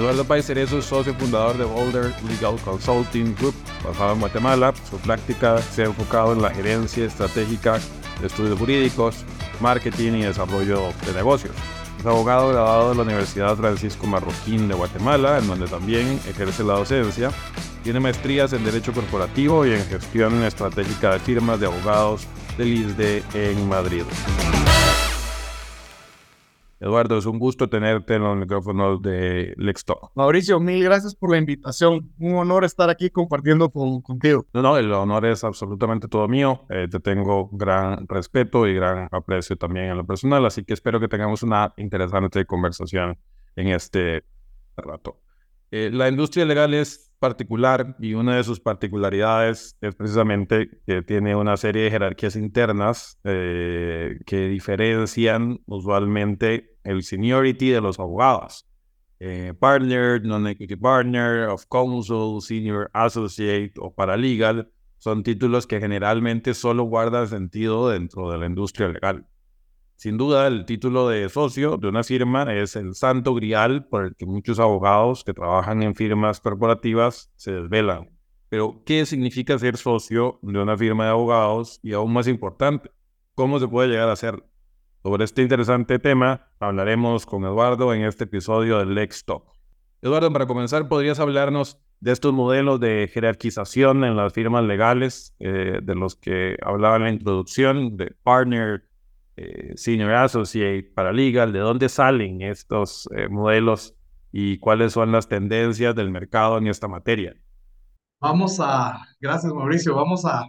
Eduardo Paicerezo es socio fundador de Boulder Legal Consulting Group, basado en Guatemala. Su práctica se ha enfocado en la gerencia estratégica de estudios jurídicos, marketing y desarrollo de negocios. Es abogado graduado de la Universidad Francisco Marroquín de Guatemala, en donde también ejerce la docencia. Tiene maestrías en Derecho Corporativo y en Gestión Estratégica de Firmas de Abogados del ISDE en Madrid. Eduardo, es un gusto tenerte en los micrófonos de Lextalk. Mauricio, mil gracias por la invitación. Un honor estar aquí compartiendo contigo. No, no, el honor es absolutamente todo mío. Eh, te tengo gran respeto y gran aprecio también en lo personal, así que espero que tengamos una interesante conversación en este rato. Eh, la industria legal es particular y una de sus particularidades es precisamente que tiene una serie de jerarquías internas eh, que diferencian usualmente el seniority de los abogados. Eh, partner, non-equity partner, of counsel, senior associate o paralegal son títulos que generalmente solo guardan sentido dentro de la industria legal. Sin duda, el título de socio de una firma es el santo grial por el que muchos abogados que trabajan en firmas corporativas se desvelan. Pero, ¿qué significa ser socio de una firma de abogados? Y aún más importante, ¿cómo se puede llegar a ser? Sobre este interesante tema hablaremos con Eduardo en este episodio del Lex Talk. Eduardo, para comenzar, ¿podrías hablarnos de estos modelos de jerarquización en las firmas legales, eh, de los que hablaba en la introducción, de partner, eh, senior Associate, Paralegal, ¿de dónde salen estos eh, modelos y cuáles son las tendencias del mercado en esta materia? Vamos a, gracias Mauricio, vamos a,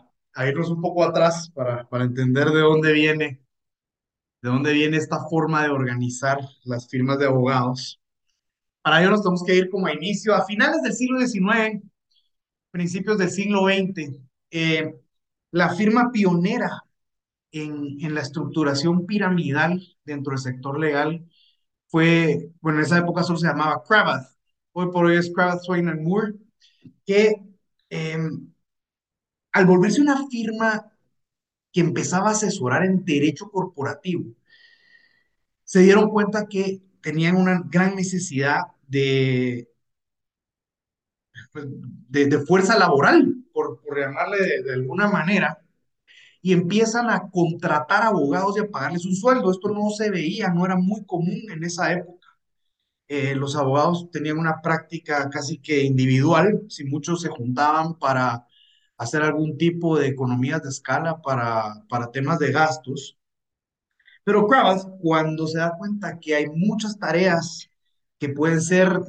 irnos un poco atrás para, para entender de dónde viene, de dónde viene esta forma de organizar las firmas de abogados. Para ello nos tenemos que ir como a inicio, a finales del siglo XIX, principios del siglo XX. Eh, la firma pionera en, la estructuración piramidal dentro del sector legal fue, bueno, en esa época solo se llamaba Cravath, hoy por hoy es Cravath, Swain Moore, que em, al volverse una firma que empezaba a asesorar en derecho corporativo, se dieron cuenta que tenían una gran necesidad de, pues, de, fuerza laboral, por, por llamarle de alguna manera, y empiezan a contratar abogados y a pagarles un sueldo. Esto no se veía, no era muy común en esa época. Eh, los abogados tenían una práctica casi que individual, si muchos se juntaban para hacer algún tipo de economías de escala para, para temas de gastos. Pero Kravitz, cuando se da cuenta que hay muchas tareas que pueden ser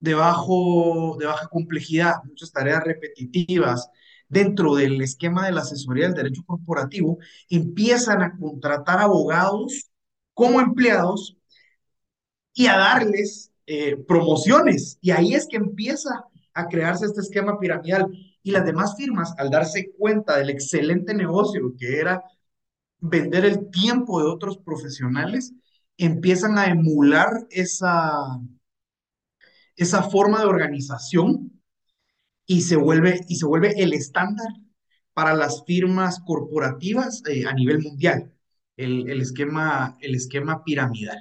de, bajo, de baja complejidad, muchas tareas repetitivas, dentro del esquema de la asesoría del derecho corporativo, empiezan a contratar abogados como empleados y a darles eh, promociones. Y ahí es que empieza a crearse este esquema piramidal. Y las demás firmas, al darse cuenta del excelente negocio que era vender el tiempo de otros profesionales, empiezan a emular esa, esa forma de organización y se vuelve, y se vuelve el estándar para las firmas corporativas eh, a nivel mundial, el, el, esquema, el esquema piramidal.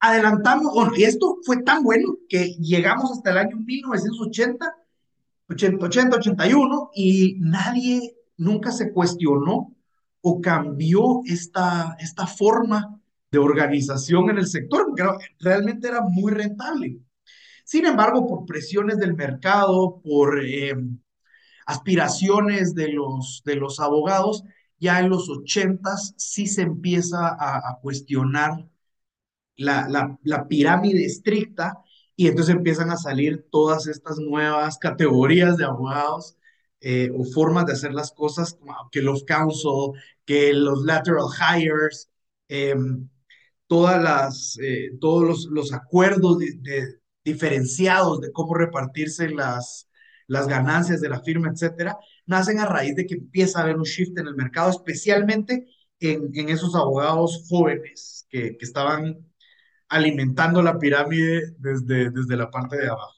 Adelantamos, y esto fue tan bueno que llegamos hasta el año 1980, 80, 80, 81, y nadie nunca se cuestionó o cambió esta, esta forma de organización en el sector, porque realmente era muy rentable. Sin embargo, por presiones del mercado, por eh, aspiraciones de los, de los abogados, ya en los ochentas sí se empieza a, cuestionar la, la, la, pirámide estricta y entonces empiezan a salir todas estas nuevas categorías de abogados eh, o formas de hacer las cosas, como que los counsel, que los lateral hires, em, todas las, eh, todos los, los acuerdos de, diferenciados de cómo repartirse las, las ganancias de la firma, etcétera, nacen a raíz de que empieza a haber un shift en el mercado, especialmente en, en esos abogados jóvenes que, que, estaban alimentando la pirámide desde, desde la parte de abajo.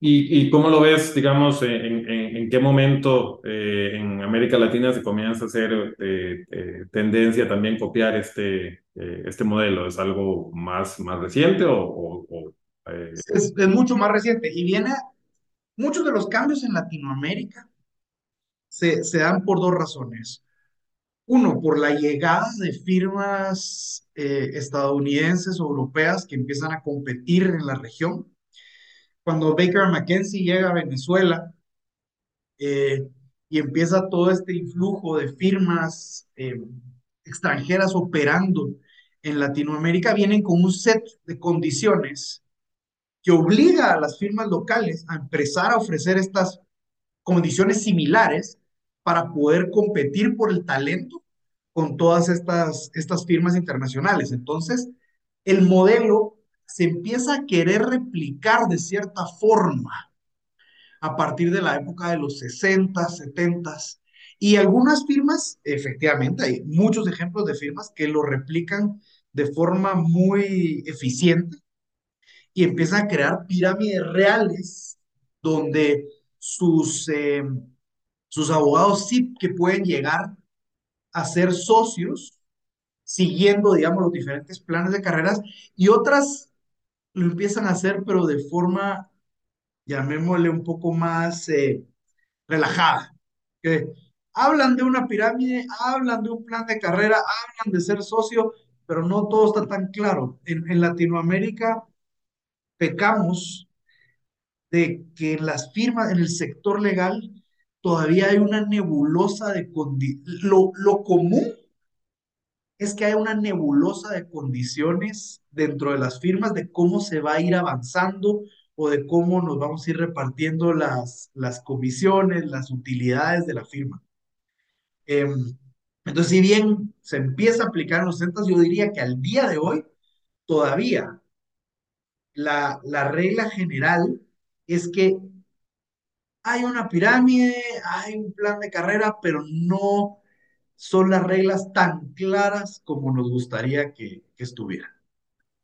¿Y, y cómo lo ves, digamos, en, en, en qué momento eh, en América Latina se comienza a hacer eh, eh, tendencia también copiar este, eh, este modelo? ¿Es algo más, más reciente o, o, o Es, es mucho más reciente y viene, muchos de los cambios en Latinoamérica se, se dan por dos razones. Uno, por la llegada de firmas eh, estadounidenses o europeas que empiezan a competir en la región. Cuando Baker McKenzie llega a Venezuela eh, y empieza todo este influjo de firmas eh, extranjeras operando en Latinoamérica, vienen con un set de condiciones que obliga a las firmas locales a empezar a ofrecer estas condiciones similares para poder competir por el talento con todas estas, estas firmas internacionales. Entonces, el modelo se empieza a querer replicar de cierta forma a partir de la época de los 60, 70 y algunas firmas, efectivamente, hay muchos ejemplos de firmas que lo replican de forma muy eficiente y empiezan a crear pirámides reales donde sus, eh, sus abogados sí que pueden llegar a ser socios siguiendo, digamos, los diferentes planes de carreras y otras lo empiezan a hacer, pero de forma, llamémosle un poco más eh, relajada. Que hablan de una pirámide, hablan de un plan de carrera, hablan de ser socio, pero no todo está tan claro. En, en Latinoamérica pecamos de que las firmas, en el sector legal, todavía hay una nebulosa de condiciones. Lo, lo común es que hay una nebulosa de condiciones dentro de las firmas de cómo se va a ir avanzando o de cómo nos vamos a ir repartiendo las, las comisiones, las utilidades de la firma. Eh, entonces, si bien se empieza a aplicar los 60, yo diría que al día de hoy todavía la, la regla general es que hay una pirámide, hay un plan de carrera, pero no son las reglas tan claras como nos gustaría que, que estuvieran.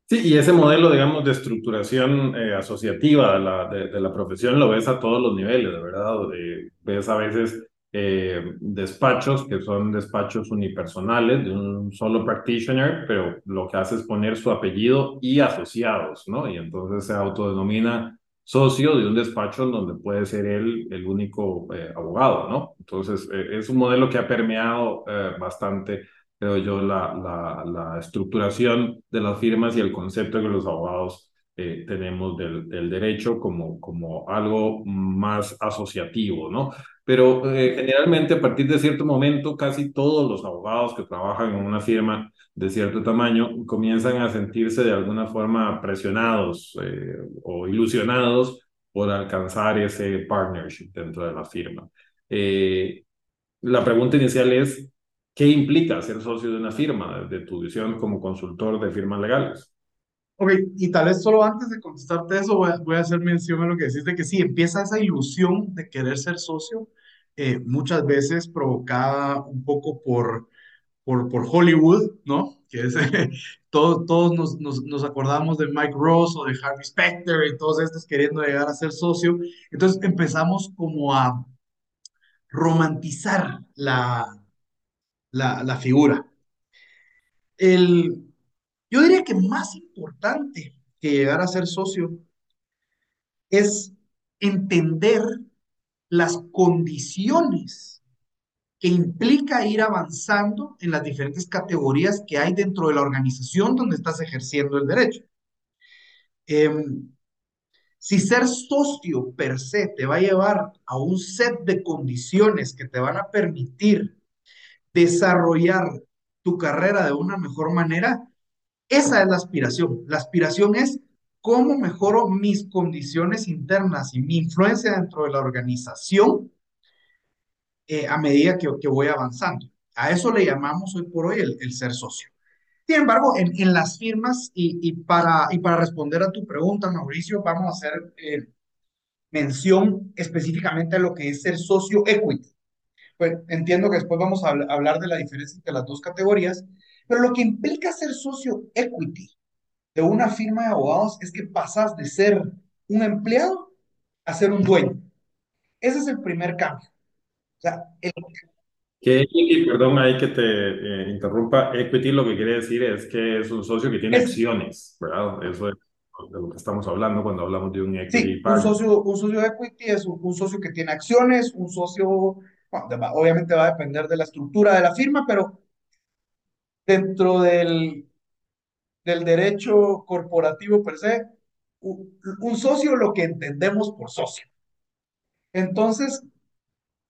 Sí, y ese modelo, digamos, de estructuración eh, asociativa de la, de, de, la profesión lo ves a todos los niveles, verdad. Eh, ves a veces eh, despachos que son despachos unipersonales de un solo practitioner, pero lo que hace es poner su apellido y asociados, ¿no? Y entonces se autodenomina socio de un despacho en donde puede ser él el único eh, abogado, ¿no? Entonces, eh, es un modelo que ha permeado eh, bastante, creo yo, la, la, la, estructuración de las firmas y el concepto que los abogados tenemos del, del, derecho como, como algo más asociativo, ¿no? Pero eh, generalmente a partir de cierto momento, casi todos los abogados que trabajan en una firma de cierto tamaño comienzan a sentirse de alguna forma presionados eh, o ilusionados por alcanzar ese partnership dentro de la firma. Eh, la pregunta inicial es, ¿qué implica ser socio de una firma, de tu visión como consultor de firmas legales? Ok, y tal vez solo antes de contestarte eso, voy a, voy a hacer mención a lo que decís de que sí, empieza esa ilusión de querer ser socio, eh, muchas veces provocada un poco por por, por Hollywood, ¿no? Que es, todos, todos nos, nos, nos, acordamos de Mike Ross o de Harvey Specter y todos estos queriendo llegar a ser socio. Entonces empezamos como a romantizar la, la, la figura. El, yo diría que más importante que llegar a ser socio es entender las condiciones que implica ir avanzando en las diferentes categorías que hay dentro de la organización donde estás ejerciendo el derecho. Eh, si ser socio per se te va a llevar a un set de condiciones que te van a permitir desarrollar tu carrera de una mejor manera, esa es la aspiración. La aspiración es cómo mejoro mis condiciones internas y mi influencia dentro de la organización eh, a medida que, que, voy avanzando. A eso le llamamos hoy por hoy el, ser socio. Sin embargo, en, en las firmas, y, y, para, y para responder a tu pregunta, Mauricio, vamos a hacer eh, mención específicamente a lo que es ser socio equity. Pues entiendo que después vamos a hablar de la diferencia entre las dos categorías, pero lo que implica ser socio equity de una firma de abogados es que pasas de ser un empleado a ser un dueño. Ese es el primer cambio. O sea, el... Que equity, perdón ahí que te eh, interrumpa, equity lo que quiere decir es que es un socio que tiene es... acciones, ¿verdad? Eso es de lo que estamos hablando cuando hablamos de un equity. Sí, un socio, un socio equity es un, un, socio que tiene acciones, un socio, bueno, obviamente va a depender de la estructura de la firma, pero dentro del, del derecho corporativo per se, un, un socio lo que entendemos por socio. Entonces,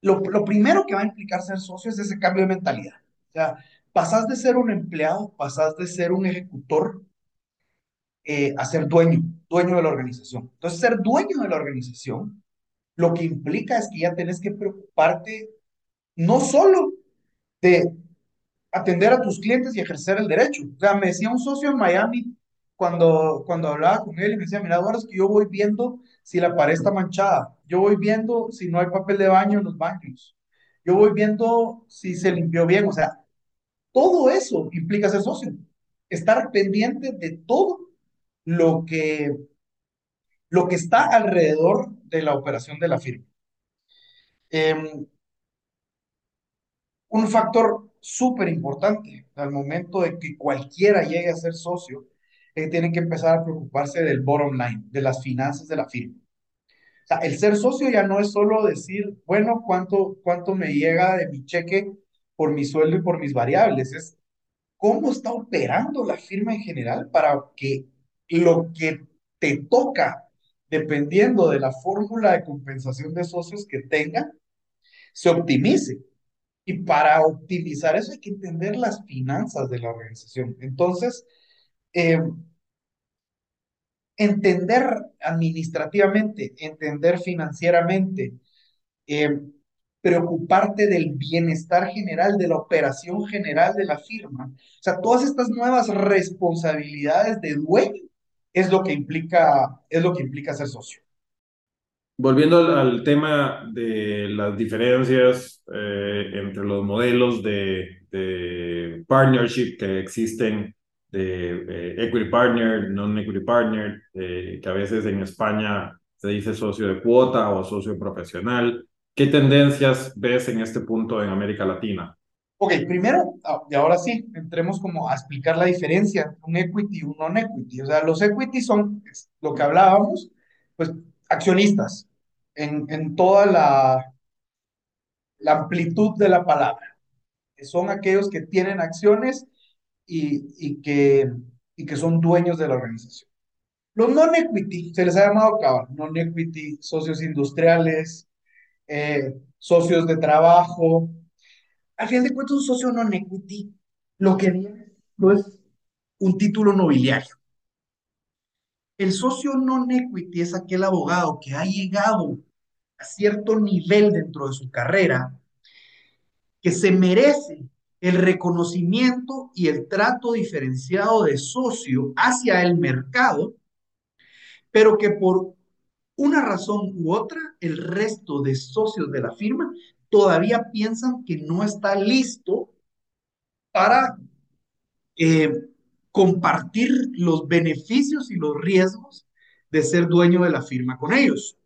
lo, lo, primero que va a implicar ser socio es ese cambio de mentalidad. O sea, pasas de ser un empleado, pasas de ser un ejecutor eh, a ser dueño, dueño de la organización. Entonces, ser dueño de la organización, lo que implica es que ya tenés que preocuparte no solo de atender a tus clientes y ejercer el derecho. O sea, me decía un socio en Miami cuando, cuando hablaba con él y me decía, mira, ahora es que yo voy viendo si la pared está manchada, yo voy viendo si no hay papel de baño en los baños, yo voy viendo si se limpió bien, o sea, todo eso implica ser socio, estar pendiente de todo lo que, lo que está alrededor de la operación de la firma. Eh, un factor súper importante al momento de que cualquiera llegue a ser socio, eh, tiene que empezar a preocuparse del bottom line, de las finanzas de la firma. El ser socio ya no es solo decir, bueno, ¿cuánto, cuánto me llega de mi cheque por mi sueldo y por mis variables? Es cómo está operando la firma en general para que lo que te toca, dependiendo de la fórmula de compensación de socios que tenga, se optimice. Y para optimizar eso hay que entender las finanzas de la organización. Entonces, eh, entender administrativamente, entender financieramente, eh, preocuparte del bienestar general, de la operación general de la firma. O sea, todas estas nuevas responsabilidades de dueño es lo que implica, es lo que implica ser socio. Volviendo al, al tema de las diferencias eh, entre los modelos de, de, partnership que existen, de eh, equity partner, non-equity partner, eh, que a veces en España se dice socio de cuota o socio profesional. ¿Qué tendencias ves en este punto en América Latina? Ok, primero, ah, y ahora sí, entremos como a explicar la diferencia entre un equity y un non-equity. O sea, los equity son lo que hablábamos, pues accionistas, en, en toda la, la amplitud de la palabra. Son aquellos que tienen acciones y, y, que, y que son dueños de la organización. Los non-equity, se les ha llamado cabal, non-equity, socios industriales, eh, socios de trabajo. Al final de cuentas, un socio non-equity lo que viene no es un título nobiliario. El socio non-equity es aquel abogado que ha llegado a cierto nivel dentro de su carrera, que se merece el reconocimiento y el trato diferenciado de socio hacia el mercado, pero que por una razón u otra, el resto de socios de la firma todavía piensan que no está listo para eh, compartir los beneficios y los riesgos de ser dueño de la firma con ellos.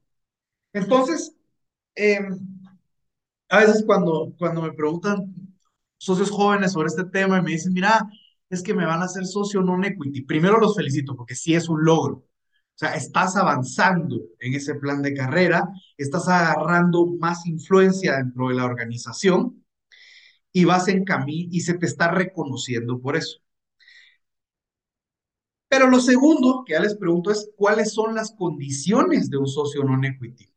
Entonces, eh, a veces cuando, cuando me preguntan socios jóvenes sobre este tema y me dicen, mira, es que me van a hacer socio non-equity, primero los felicito porque sí es un logro. O sea, estás avanzando en ese plan de carrera, estás agarrando más influencia dentro de la organización y vas en camino y se te está reconociendo por eso. Pero lo segundo que ya les pregunto es cuáles son las condiciones de un socio non-equity.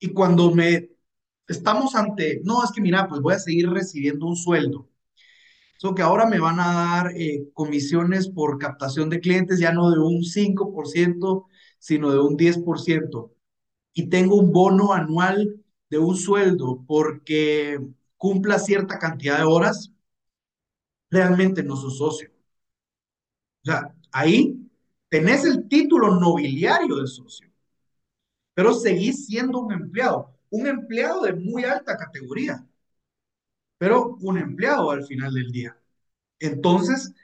Y cuando me estamos ante, no, es que mira, pues voy a seguir recibiendo un sueldo. So que ahora me van a dar eh, comisiones por captación de clientes ya no de un 5%, sino de un 10%. Y tengo un bono anual de un sueldo porque cumpla cierta cantidad de horas, realmente no sos socio. O sea, ahí tenés el título nobiliario de socio, pero seguís siendo un empleado, un empleado de muy alta categoría, pero un empleado al final del día. Entonces,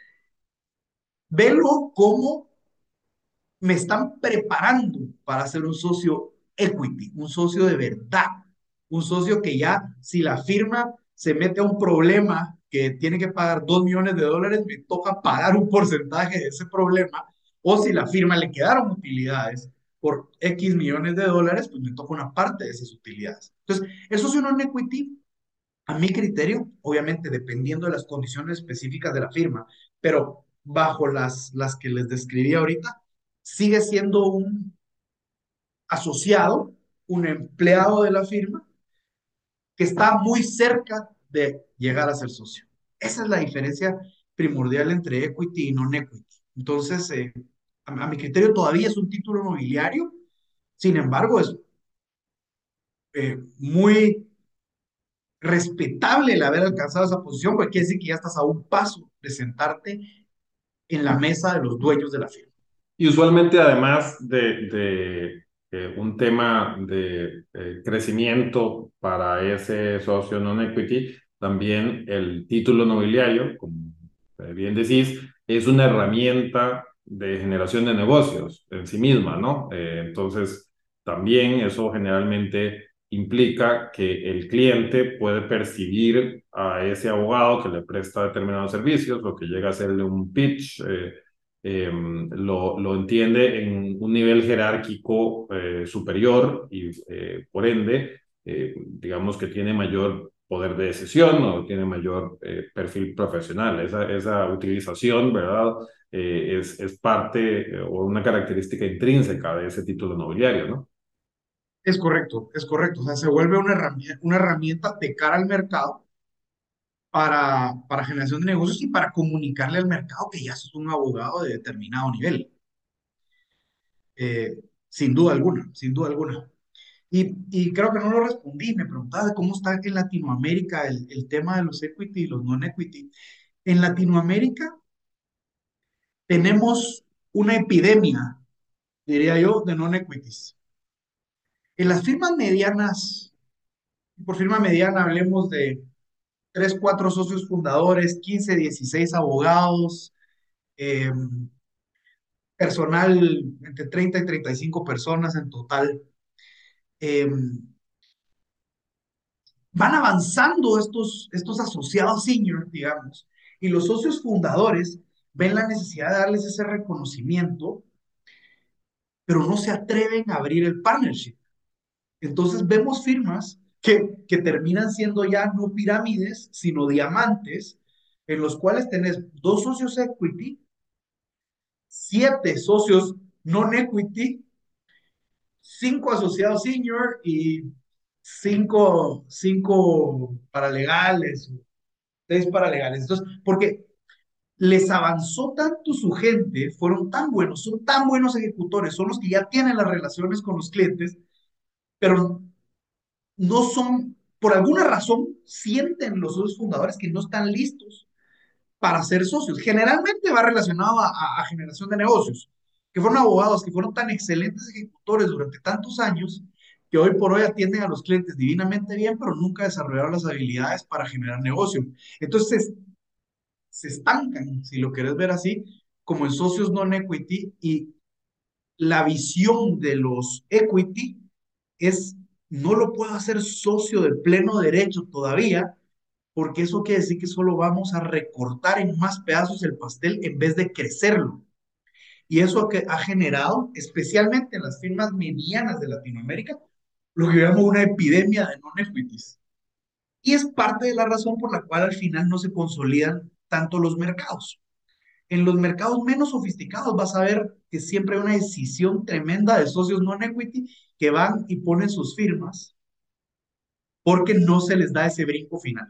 velo como me están preparando para ser un socio equity, un socio de verdad, un socio que ya si la firma se mete a un problema que tiene que pagar dos millones de dólares, me toca pagar un porcentaje de ese problema, o si la firma le quedaron utilidades por X millones de dólares, pues me toca una parte de esas utilidades. Entonces, el socio non equity, a mi criterio, obviamente dependiendo de las condiciones específicas de la firma, pero bajo las, las que les describí ahorita, sigue siendo un asociado, un empleado de la firma, que está muy cerca de llegar a ser socio. Esa es la diferencia primordial entre equity y non-equity. Entonces, eh, a, mi criterio todavía es un título nobiliario, sin embargo, es eh, muy respetable el haber alcanzado esa posición, porque quiere decir que ya estás a un paso de sentarte en la mesa de los dueños de la firma. Y usualmente, además de, de eh, un tema de eh, crecimiento para ese socio non-equity, también el título nobiliario, como bien decís, es una herramienta de generación de negocios en sí misma, ¿no? Eh, entonces, también eso generalmente implica que el cliente puede percibir a ese abogado que le presta determinados servicios, lo que llega a serle un pitch, eh, eh, lo, lo, entiende en un nivel jerárquico eh, superior y eh, por ende, digamos que tiene mayor poder de decisión o tiene mayor perfil profesional. Esa, esa utilización, ¿verdad? es, es parte o una característica intrínseca de ese título nobiliario, ¿no? Es correcto, es correcto. O sea, se vuelve una herramienta, una herramienta de cara al mercado para, para generación de negocios y para comunicarle al mercado que ya sos un abogado de determinado nivel. Eh, sin duda alguna, sin duda alguna. Y, y, creo que no lo respondí, me preguntaba cómo está en Latinoamérica el, el tema de los equity y los non-equity. En Latinoamérica tenemos una epidemia, diría yo, de non-equities. En las firmas medianas, por firma mediana hablemos de 3, 4 socios fundadores, 15, 16 abogados, eh, personal entre 30 y 35 personas en total. Eh, van avanzando estos, estos asociados senior, digamos, y los socios fundadores ven la necesidad de darles ese reconocimiento, pero no se atreven a abrir el partnership. Entonces vemos firmas que, terminan siendo ya no pirámides, sino diamantes, en los cuales tenés dos socios equity, siete socios non-equity, cinco asociados senior y cinco, cinco paralegales, seis paralegales. Entonces, porque les avanzó tanto su gente, fueron tan buenos, son tan buenos ejecutores, son los que ya tienen las relaciones con los clientes, pero no son, por alguna razón, sienten los socios fundadores que no están listos para ser socios. Generalmente va relacionado a, a, generación de negocios, que fueron abogados, que fueron tan excelentes ejecutores durante tantos años, que hoy por hoy atienden a los clientes divinamente bien, pero nunca desarrollaron las habilidades para generar negocio. Entonces, se estancan, si lo querés ver así, como en socios non-equity y la visión de los equity es, no lo puedo hacer socio de pleno derecho todavía, porque eso quiere decir que solo vamos a recortar en más pedazos el pastel en vez de crecerlo. Y eso ha generado, especialmente en las firmas medianas de Latinoamérica, lo que llamamos una epidemia de non-equities. Y es parte de la razón por la cual al final no se consolidan tanto los mercados. En los mercados menos sofisticados vas a ver que siempre hay una decisión tremenda de socios non-equity que van y ponen sus firmas porque no se les da ese brinco final.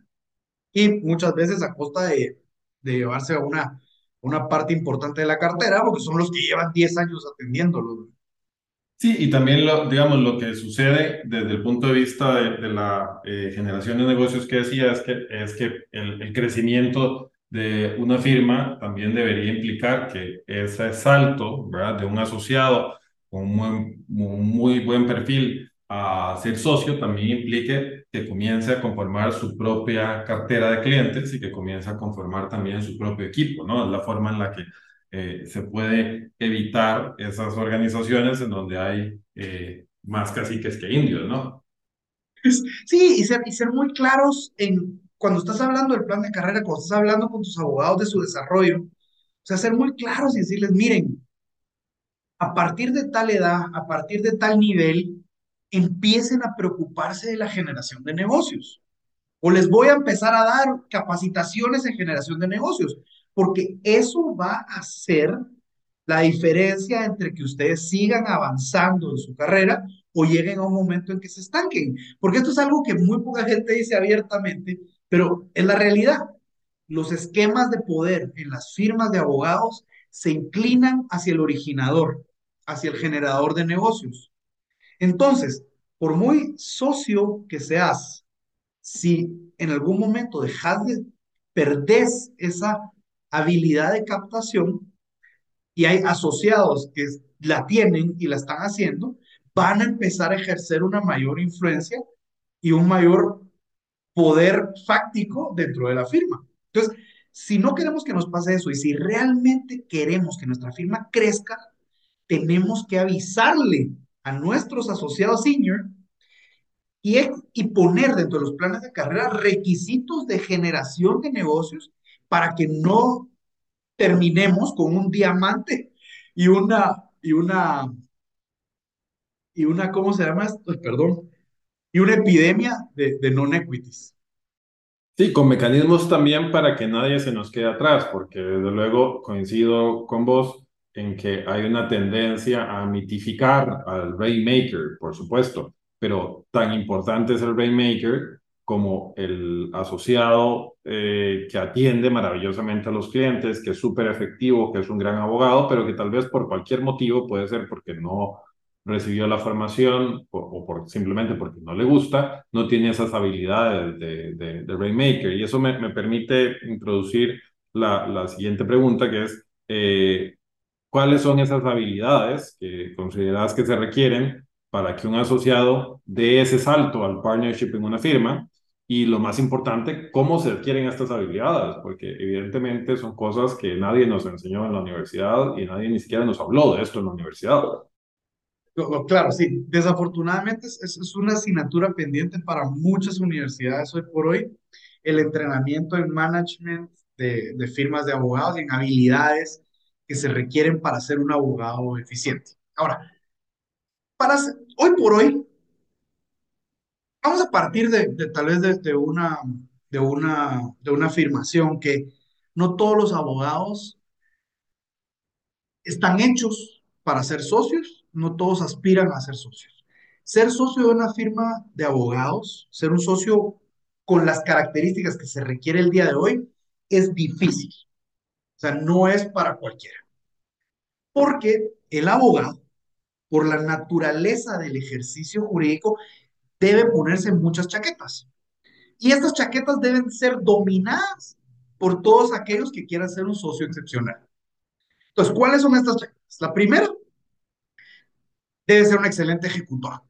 Y muchas veces a costa de, de llevarse a una, una parte importante de la cartera, porque son los que llevan 10 años atendiéndolo. Sí, y también, lo, digamos, lo que sucede desde el punto de vista de, de la eh, generación de negocios que decía es que, es que el, el crecimiento de una firma también debería implicar que ese salto de un asociado con un muy, buen perfil a ser socio también implique que comience a conformar su propia cartera de clientes y que comience a conformar también su propio equipo, ¿no? Es la forma en la que eh, se puede evitar esas organizaciones en donde hay eh, más caciques que indios, ¿no? Sí, y ser, y ser muy claros en cuando estás hablando del plan de carrera, cuando estás hablando con tus abogados de su desarrollo, o sea, ser muy claros y decirles, miren, a partir de tal edad, a partir de tal nivel, empiecen a preocuparse de la generación de negocios. O les voy a empezar a dar capacitaciones en generación de negocios, porque eso va a ser la diferencia entre que ustedes sigan avanzando en su carrera o lleguen a un momento en que se estanquen. Porque esto es algo que muy poca gente dice abiertamente, pero en la realidad. Los esquemas de poder en las firmas de abogados se inclinan hacia el originador, hacia el generador de negocios. Entonces, por muy socio que seas, si en algún momento dejas de perder esa habilidad de captación y hay asociados que la tienen y la están haciendo, van a empezar a ejercer una mayor influencia y un mayor poder fáctico dentro de la firma. Entonces, si no queremos que nos pase eso y si realmente queremos que nuestra firma crezca, tenemos que avisarle a nuestros asociados senior y, poner dentro de los planes de carrera requisitos de generación de negocios para que no terminemos con un diamante y una, y una, y una, ¿cómo se llama esto? Perdón, y una epidemia de, de non-equities. Sí, con mecanismos también para que nadie se nos quede atrás, porque desde luego coincido con vos en que hay una tendencia a mitificar al Rainmaker, por supuesto, pero tan importante es el Rainmaker como el asociado eh, que atiende maravillosamente a los clientes, que es súper efectivo, que es un gran abogado, pero que tal vez por cualquier motivo, puede ser porque no recibió la formación o, por, simplemente porque no le gusta, no tiene esas habilidades de, de, Rainmaker. Y eso me, me permite introducir la, la, siguiente pregunta, que es, eh, ¿cuáles son esas habilidades que consideras que se requieren para que un asociado dé ese salto al partnership en una firma? Y lo más importante, ¿cómo se adquieren estas habilidades? Porque evidentemente son cosas que nadie nos enseñó en la universidad y nadie ni siquiera nos habló de esto en la universidad. Claro, sí. Desafortunadamente es, es una asignatura pendiente para muchas universidades hoy por hoy. El entrenamiento en management de, de firmas de abogados, en habilidades que se requieren para ser un abogado eficiente. Ahora, para hoy por hoy, vamos a partir de, de tal vez de, de, una, de, una, de una afirmación que no todos los abogados están hechos para ser socios, no todos aspiran a ser socios. Ser socio de una firma de abogados, ser un socio con las características que se requiere el día de hoy, es difícil. O sea, no es para cualquiera. Porque el abogado, por la naturaleza del ejercicio jurídico, debe ponerse muchas chaquetas. Y estas chaquetas deben ser dominadas por todos aquellos que quieran ser un socio excepcional. Entonces, ¿cuáles son estas chaquetas? La primera debe ser un excelente ejecutor.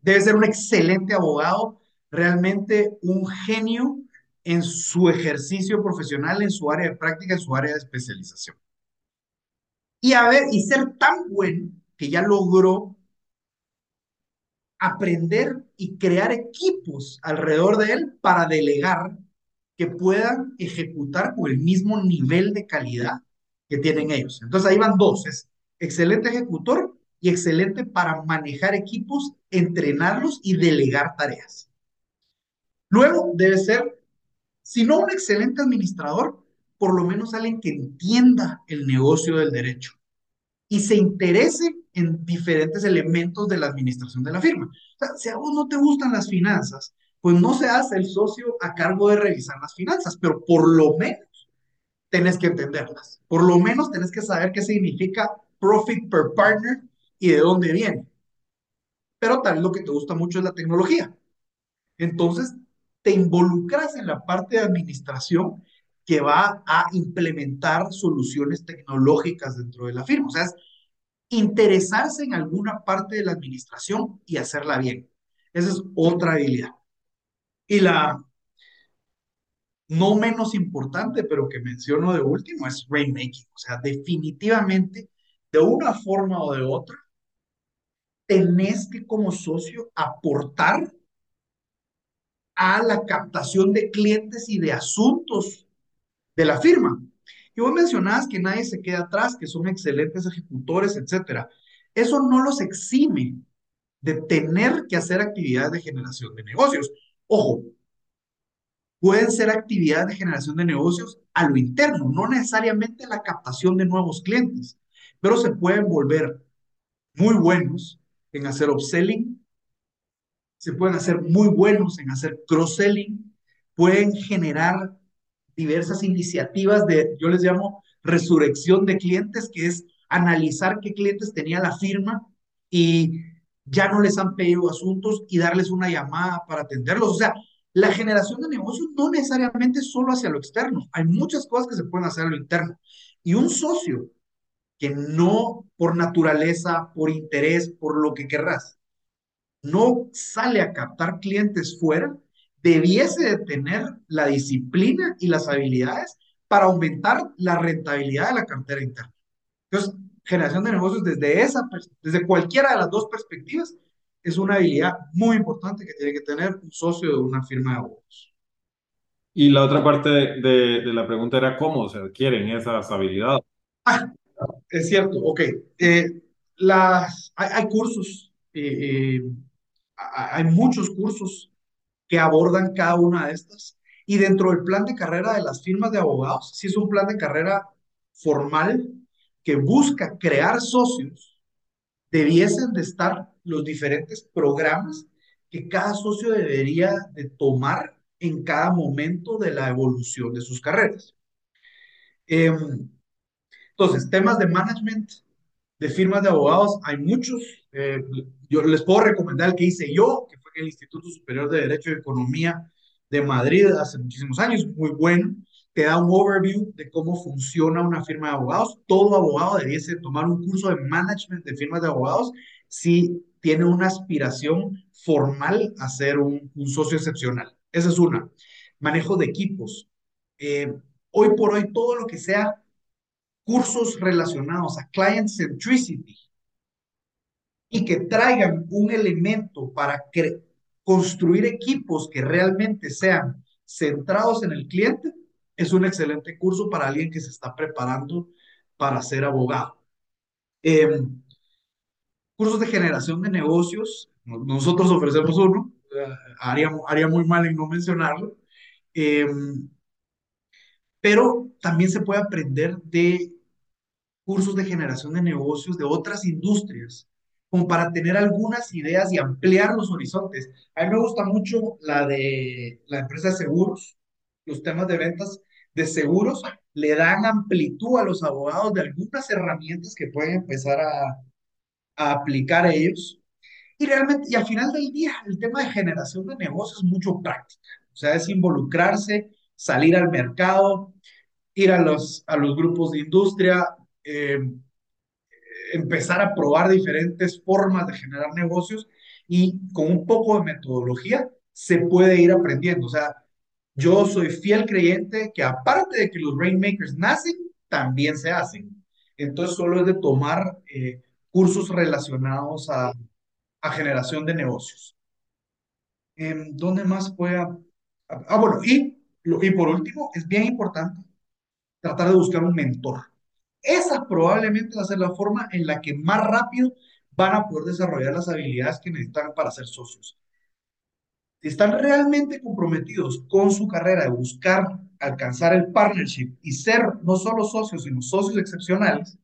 debe ser un excelente abogado, realmente un genio en su ejercicio profesional, en su área de práctica, en su área de especialización. Y a ver, y ser tan bueno que ya logró aprender y crear equipos alrededor de él para delegar que puedan ejecutar con el mismo nivel de calidad que tienen ellos. Entonces ahí van dos, es excelente ejecutor y excelente para manejar equipos, entrenarlos y delegar tareas. Luego debe ser, si no un excelente administrador, por lo menos alguien que entienda el negocio del derecho y se interese en diferentes elementos de la administración de la firma. Si a vos no te gustan las finanzas, pues no seas el socio a cargo de revisar las finanzas, pero por lo menos tenés que entenderlas. Por lo menos tenés que saber qué significa profit per partner y de dónde viene. Pero tal vez lo que te gusta mucho es la tecnología. Entonces, te involucras en la parte de administración que va a implementar soluciones tecnológicas dentro de la firma. O sea, es interesarse en alguna parte de la administración y hacerla bien. Esa es otra habilidad. Y la no menos importante, pero que menciono de último, es rainmaking. O sea, definitivamente, de una forma o de otra, tenés que como socio aportar a la captación de clientes y de asuntos de la firma. Y vos mencionabas que nadie se queda atrás, que son excelentes ejecutores, etcétera. Eso no los exime de tener que hacer actividades de generación de negocios. Ojo, pueden ser actividades de generación de negocios a lo interno, no necesariamente la captación de nuevos clientes, pero se pueden volver muy buenos en hacer upselling, se pueden hacer muy buenos en hacer cross-selling, pueden generar diversas iniciativas de, yo les llamo resurrección de clientes, que es analizar qué clientes tenía la firma y ya no les han pedido asuntos y darles una llamada para atenderlos. O sea, la generación de negocios no necesariamente solo hacia lo externo, hay muchas cosas que se pueden hacer a lo interno. Y un socio que no por naturaleza, por interés, por lo que querrás, no sale a captar clientes fuera, debiese de tener la disciplina y las habilidades para aumentar la rentabilidad de la cartera interna. Entonces, generación de negocios desde esa, desde cualquiera de las dos perspectivas, es una habilidad muy importante que tiene que tener un socio de una firma de abogados. Y la otra parte de, de, la pregunta era cómo se adquieren esas habilidades. Ah, es cierto, ok. Eh, las, hay, cursos, eh, eh, hay muchos cursos que abordan cada una de estas. Y dentro del plan de carrera de las firmas de abogados, si es un plan de carrera formal que busca crear socios, debiesen de estar los diferentes programas que cada socio debería de tomar en cada momento de la evolución de sus carreras. Em, entonces, temas de management, de firmas de abogados, hay muchos. Eh, yo les puedo recomendar el que hice yo, que fue en el Instituto Superior de Derecho y Economía de Madrid hace muchísimos años, muy bueno. Te da un overview de cómo funciona una firma de abogados. Todo abogado debiese tomar un curso de management de firmas de abogados si tiene una aspiración formal a ser un, socio excepcional. Esa es una. Manejo de equipos. Eh, hoy por hoy, todo lo que sea cursos relacionados a client centricity y que traigan un elemento para construir equipos que realmente sean centrados en el cliente, es un excelente curso para alguien que se está preparando para ser abogado. Em, cursos de generación de negocios, nosotros ofrecemos uno, eh, haría, haría muy mal en no mencionarlo, em, pero también se puede aprender de cursos de generación de negocios de otras industrias, como para tener algunas ideas y ampliar los horizontes. A mí me gusta mucho la de la empresa de seguros, los temas de ventas de seguros le dan amplitud a los abogados de algunas herramientas que pueden empezar a, a aplicar ellos. Y realmente, y al final del día, el tema de generación de negocios es mucho práctica. O sea, es involucrarse, salir al mercado, ir a los, a los grupos de industria, eh, empezar a probar diferentes formas de generar negocios y con un poco de metodología se puede ir aprendiendo. O sea, yo soy fiel creyente que aparte de que los Rainmakers nacen, también se hacen. Entonces solo es de tomar eh, cursos relacionados a, a, generación de negocios. Em, ¿Dónde más pueda? Ah, bueno, y, y por último, es bien importante tratar de buscar un mentor. Esa probablemente va a ser la forma en la que más rápido van a poder desarrollar las habilidades que necesitan para ser socios. Si están realmente comprometidos con su carrera de buscar alcanzar el partnership y ser no solo socios, sino socios excepcionales,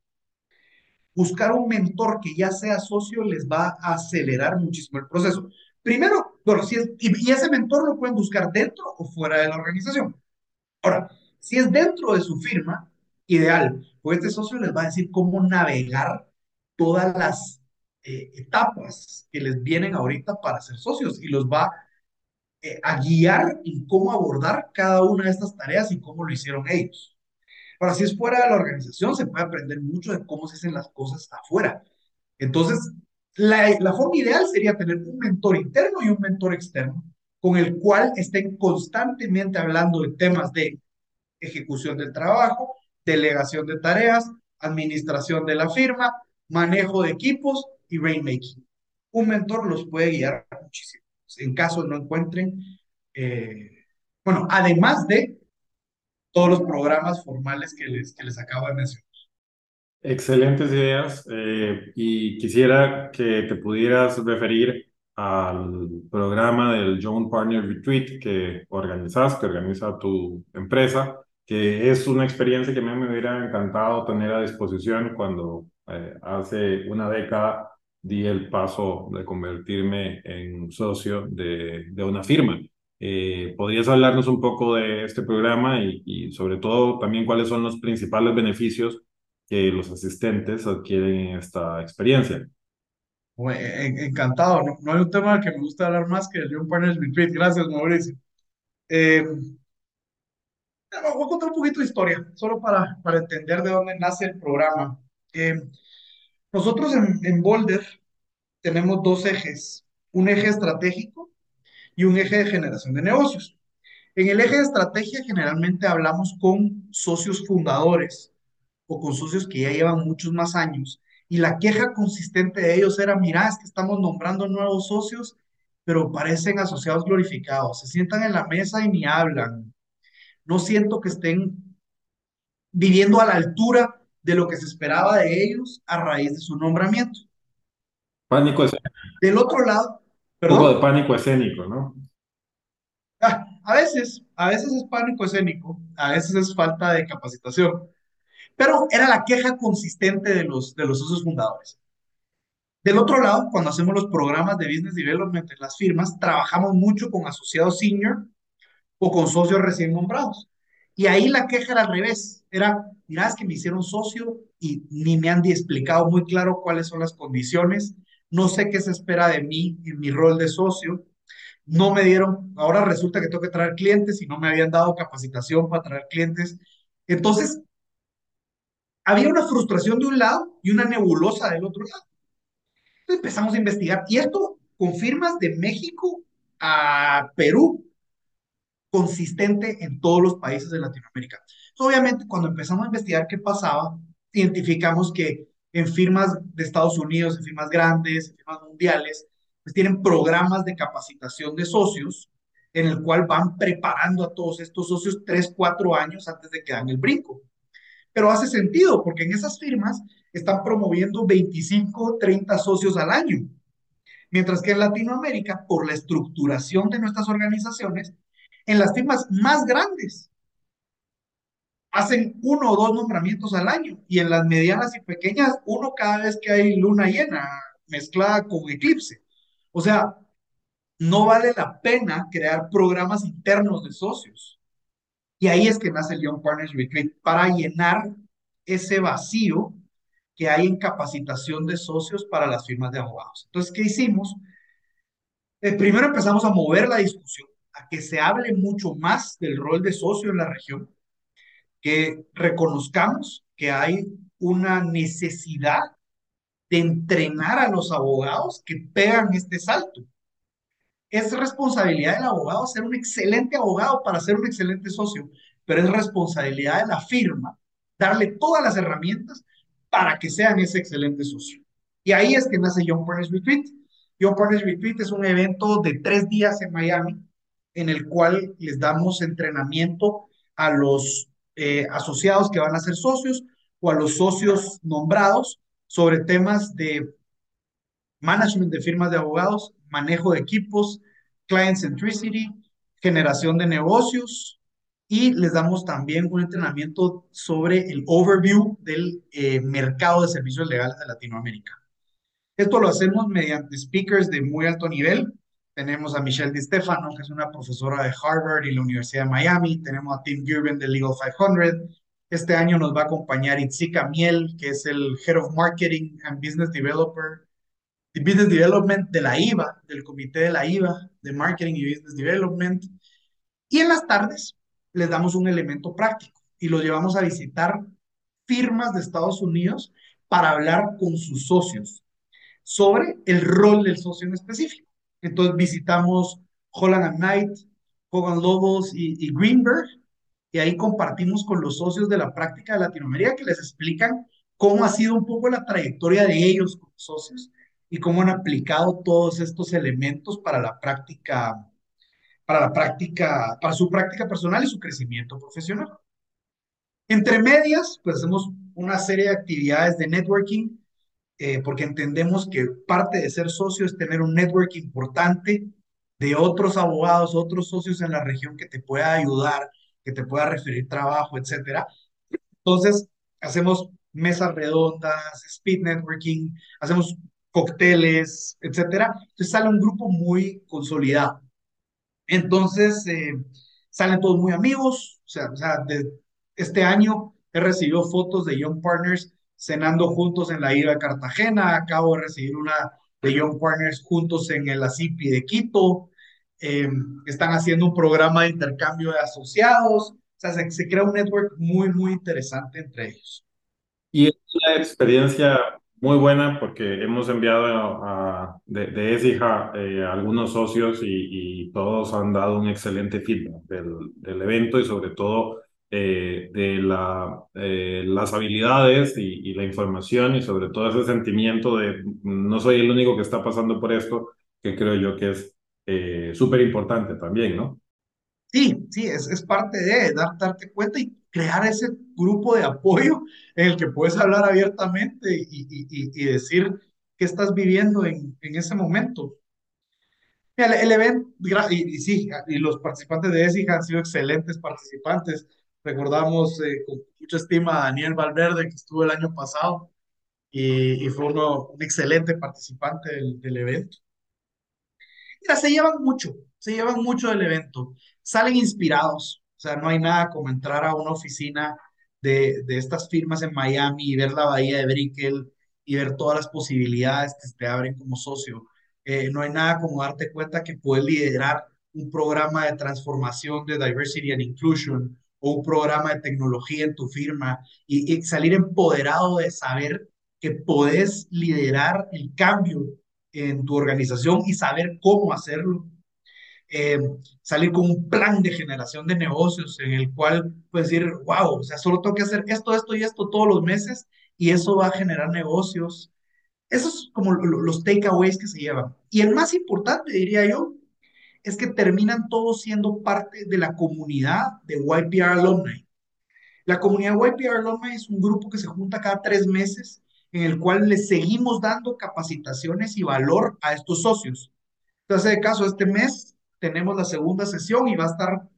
buscar un mentor que ya sea socio les va a acelerar muchísimo el proceso. Primero, bueno, si y, ese mentor lo pueden buscar dentro o fuera de la organización. Ahora, si es dentro de su firma, ideal, pues este socio les va a decir cómo navegar todas las eh, etapas que les vienen ahorita para ser socios y los va eh, a guiar en cómo abordar cada una de estas tareas y cómo lo hicieron ellos. Ahora, si es fuera de la organización, se puede aprender mucho de cómo se hacen las cosas afuera. Entonces, la, la forma ideal sería tener un mentor interno y un mentor externo con el cual estén constantemente hablando de temas de ejecución del trabajo, delegación de tareas, administración de la firma, manejo de equipos y rainmaking. un mentor los puede guiar muchísimo. En caso no encuentren, eh, bueno, además de todos los programas formales que les, que les acabo de mencionar. Excelentes ideas eh, y quisiera que te pudieras referir al programa del John Partner Retreat que organizas, que organiza tu empresa, que es una experiencia que a mí me hubiera encantado tener a disposición cuando eh, hace una década di el paso de convertirme en socio de, de una firma. Eh, ¿Podrías hablarnos un poco de este programa y, sobre todo también cuáles son los principales beneficios que los asistentes adquieren en esta experiencia? Encantado, no, hay un tema que me gusta hablar más que el John Partners Retreat. Gracias, Mauricio. Eh, voy a contar un poquito de historia, solo para, para entender de dónde nace el programa. Eh, nosotros en Boulder tenemos dos ejes, un eje estratégico y un eje de generación de negocios. En el eje de estrategia generalmente hablamos con socios fundadores o con socios que ya llevan muchos más años y la queja consistente de ellos era, mira, es que estamos nombrando nuevos socios, pero parecen asociados glorificados, se sientan en la mesa y ni hablan. No siento que estén viviendo a la altura de lo que se esperaba de ellos a raíz de su nombramiento. Pánico. Del otro lado, Un poco de pánico escénico, ¿no? Ah, a veces, a veces es pánico escénico, a veces es falta de capacitación, pero era la queja consistente de los, de los socios fundadores. Del otro lado, cuando hacemos los programas de business development en las firmas, trabajamos mucho con asociados senior o con socios recién nombrados. Y ahí la queja era al revés. Era, mira, es que me hicieron socio y ni me han explicado muy claro cuáles son las condiciones. No sé qué se espera de mí en mi rol de socio. No me dieron, ahora resulta que tengo que traer clientes y no me habían dado capacitación para traer clientes. Entonces, había una frustración de un lado y una nebulosa del otro lado. Entonces empezamos a investigar y esto con firmas de México a Perú, consistente en todos los países de Latinoamérica. obviamente, cuando empezamos a investigar qué pasaba, identificamos que en firmas de Estados Unidos, en firmas grandes, en firmas mundiales, pues tienen programas de capacitación de socios en el cual van preparando a todos estos socios tres, cuatro años antes de que dan el brinco. Pero hace sentido, porque en esas firmas están promoviendo 25, 30 socios al año. Mientras que en Latinoamérica, por la estructuración de nuestras organizaciones, en las firmas más grandes hacen uno o dos nombramientos al año y en las medianas y pequeñas uno cada vez que hay luna llena mezclada con eclipse. O sea, no vale la pena crear programas internos de socios. Y ahí es que nace el Young Partners Retreat para llenar ese vacío que hay en capacitación de socios para las firmas de abogados. Entonces, ¿qué hicimos? Eh, primero empezamos a mover la discusión, a que se hable mucho más del rol de socio en la región, que reconozcamos que hay una necesidad de entrenar a los abogados que pegan este salto. Es responsabilidad del abogado ser un excelente abogado para ser un excelente socio, pero es responsabilidad de la firma darle todas las herramientas para que sean ese excelente socio. Y ahí es que nace Young Partners Retreat. Young Partners Retreat es un evento de tres días en Miami, en el cual les damos entrenamiento a los eh, asociados que van a ser socios o a los socios nombrados sobre temas de management de firmas de abogados, manejo de equipos, client centricity, generación de negocios, y les damos también un entrenamiento sobre el overview del eh, mercado de servicios legales de Latinoamérica. Esto lo hacemos mediante speakers de muy alto nivel. Tenemos a Michelle Di Stefano, que es una profesora de Harvard y la Universidad de Miami. Tenemos a Tim Girben de Legal 500. Este año nos va a acompañar Itzika Miel, que es el Head of Marketing and Business Developer, Business Development de la IVA, del Comité de la IVA, de Marketing y Business Development. Y en las tardes les damos un elemento práctico y lo llevamos a visitar firmas de Estados Unidos para hablar con sus socios sobre el rol del socio en específico. Entonces visitamos Holland Knight, Hogan Lobos y, Greenberg y ahí compartimos con los socios de la práctica de Latinoamérica que les explican cómo ha sido un poco la trayectoria de ellos como socios y cómo han aplicado todos estos elementos para la práctica, para la práctica, para su práctica personal y su crecimiento profesional. Entre medias, pues hacemos una serie de actividades de networking, eh, porque entendemos que parte de ser socio es tener un network importante de otros abogados, otros socios en la región que te pueda ayudar, que te pueda referir trabajo, etcétera. Entonces, hacemos mesas redondas, speed networking, hacemos cócteles, etcétera. Entonces sale un grupo muy consolidado. Entonces, eh, salen todos muy amigos, o sea, este año he recibido fotos de Young Partners cenando juntos en la isla de Cartagena, acabo de recibir una de Young Partners juntos en el ACIPI de Quito, eh, están haciendo un programa de intercambio de asociados, o sea, se, crea un network muy, muy interesante entre ellos. Y es una experiencia muy buena porque hemos enviado a, de, de ESIJA eh, a algunos socios y, todos han dado un excelente feedback del evento y sobre todo eh, de la, eh, las habilidades y, y, la información y sobre todo ese sentimiento de no soy el único que está pasando por esto, que creo yo que es eh, súper importante también, ¿no? Sí, sí, es, es parte de dar, darte cuenta y crear ese grupo de apoyo en el que puedes hablar abiertamente y, y, y decir qué estás viviendo en, en ese momento. El, el evento, y, sí, y los participantes de ESIG han sido excelentes participantes. Recordamos eh, con mucha estima a Daniel Valverde, que estuvo el año pasado y, y fue uno, un excelente participante del, del evento. Mira, se llevan mucho, se llevan mucho del evento, salen inspirados, o sea, no hay nada como entrar a una oficina de, de estas firmas en Miami y ver la bahía de Brickell y ver todas las posibilidades que te abren como socio. Eh, no hay nada como darte cuenta que puedes liderar un programa de transformación de diversity and inclusion o un programa de tecnología en tu firma y, salir empoderado de saber que puedes liderar el cambio en tu organización y saber cómo hacerlo eh, salir con un plan de generación de negocios en el cual puedes decir, wow, o sea, solo tengo que hacer esto, esto y esto todos los meses y eso va a generar negocios. Esos son como los takeaways que se llevan. Y el más importante, diría yo, es que terminan todos siendo parte de la comunidad de YPR Alumni. La comunidad YPR Alumni es un grupo que se junta cada tres meses en el cual les seguimos dando capacitaciones y valor a estos socios. Entonces, de caso, este mes tenemos la segunda sesión y va a estar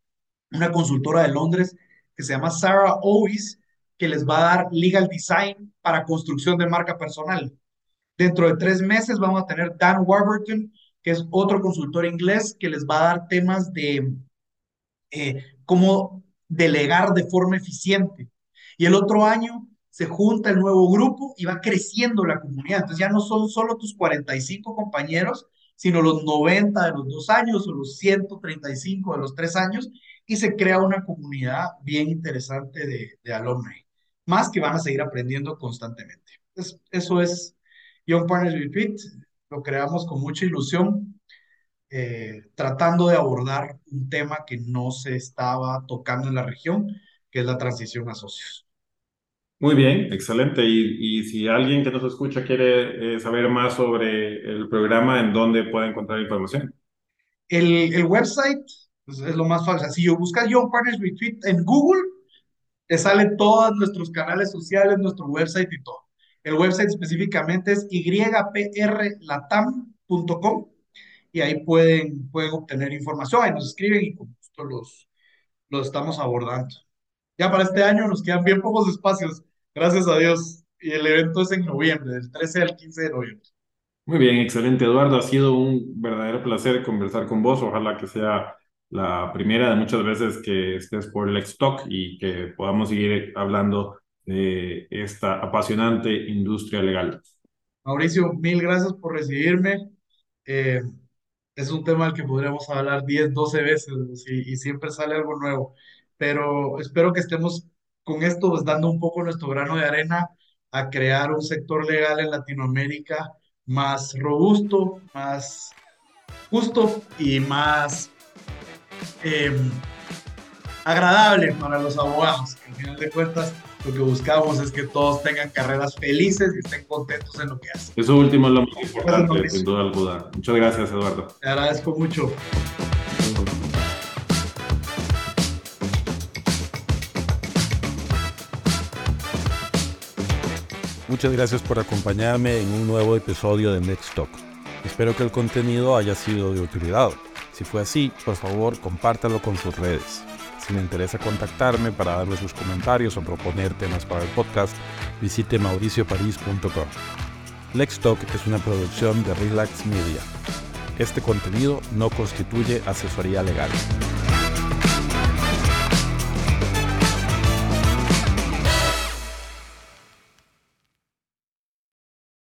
una consultora de Londres que se llama Sarah Owis, que les va a dar legal design para construcción de marca personal. Dentro de tres meses vamos a tener Dan Warburton, que es otro consultor inglés que les va a dar temas de eh, cómo delegar de forma eficiente. Y el otro año se junta el nuevo grupo y va creciendo la comunidad. Entonces ya no son solo tus 45 compañeros, sino los 90 de los dos años o los 135 de los tres años, y se crea una comunidad bien interesante de, de alumni, más que van a seguir aprendiendo constantemente. Eso es Young Partners Retreat, lo creamos con mucha ilusión, eh, tratando de abordar un tema que no se estaba tocando en la región, que es la transición a socios. Muy bien, excelente. Y, y, si alguien que nos escucha quiere eh, saber más sobre el programa, ¿en dónde puede encontrar información? El, el website pues, es lo más fácil. Si yo buscas Young Partners Retreat en Google, te salen todos nuestros canales sociales, nuestro website y todo. El website específicamente es yprlatam.com y ahí pueden, pueden obtener información. Ahí nos escriben y con gusto los, los estamos abordando. Ya para este año nos quedan bien pocos espacios Gracias a Dios. Y el evento es en noviembre, del 13 al 15 de noviembre. Muy bien, excelente, Eduardo. Ha sido un verdadero placer conversar con vos. Ojalá que sea la primera de muchas veces que estés por el Stock y que podamos seguir hablando de esta apasionante industria legal. Mauricio, mil gracias por recibirme. Eh, es un tema al que podríamos hablar 10, 12 veces y, y siempre sale algo nuevo, pero espero que estemos con esto pues, dando un poco nuestro grano de arena a crear un sector legal en Latinoamérica más robusto, más justo y más eh, agradable para los abogados, que al final de cuentas lo que buscamos es que todos tengan carreras felices y estén contentos en lo que hacen. Eso último es lo más importante, sin duda alguna. Muchas gracias, Eduardo. Te agradezco mucho. Muchas gracias por acompañarme en un nuevo episodio de Next Talk. Espero que el contenido haya sido de utilidad. Si fue así, por favor, compártalo con sus redes. Si le interesa contactarme para darle sus comentarios o proponer temas para el podcast, visite mauricioparis.com. Lex Talk es una producción de Relax Media. Este contenido no constituye asesoría legal.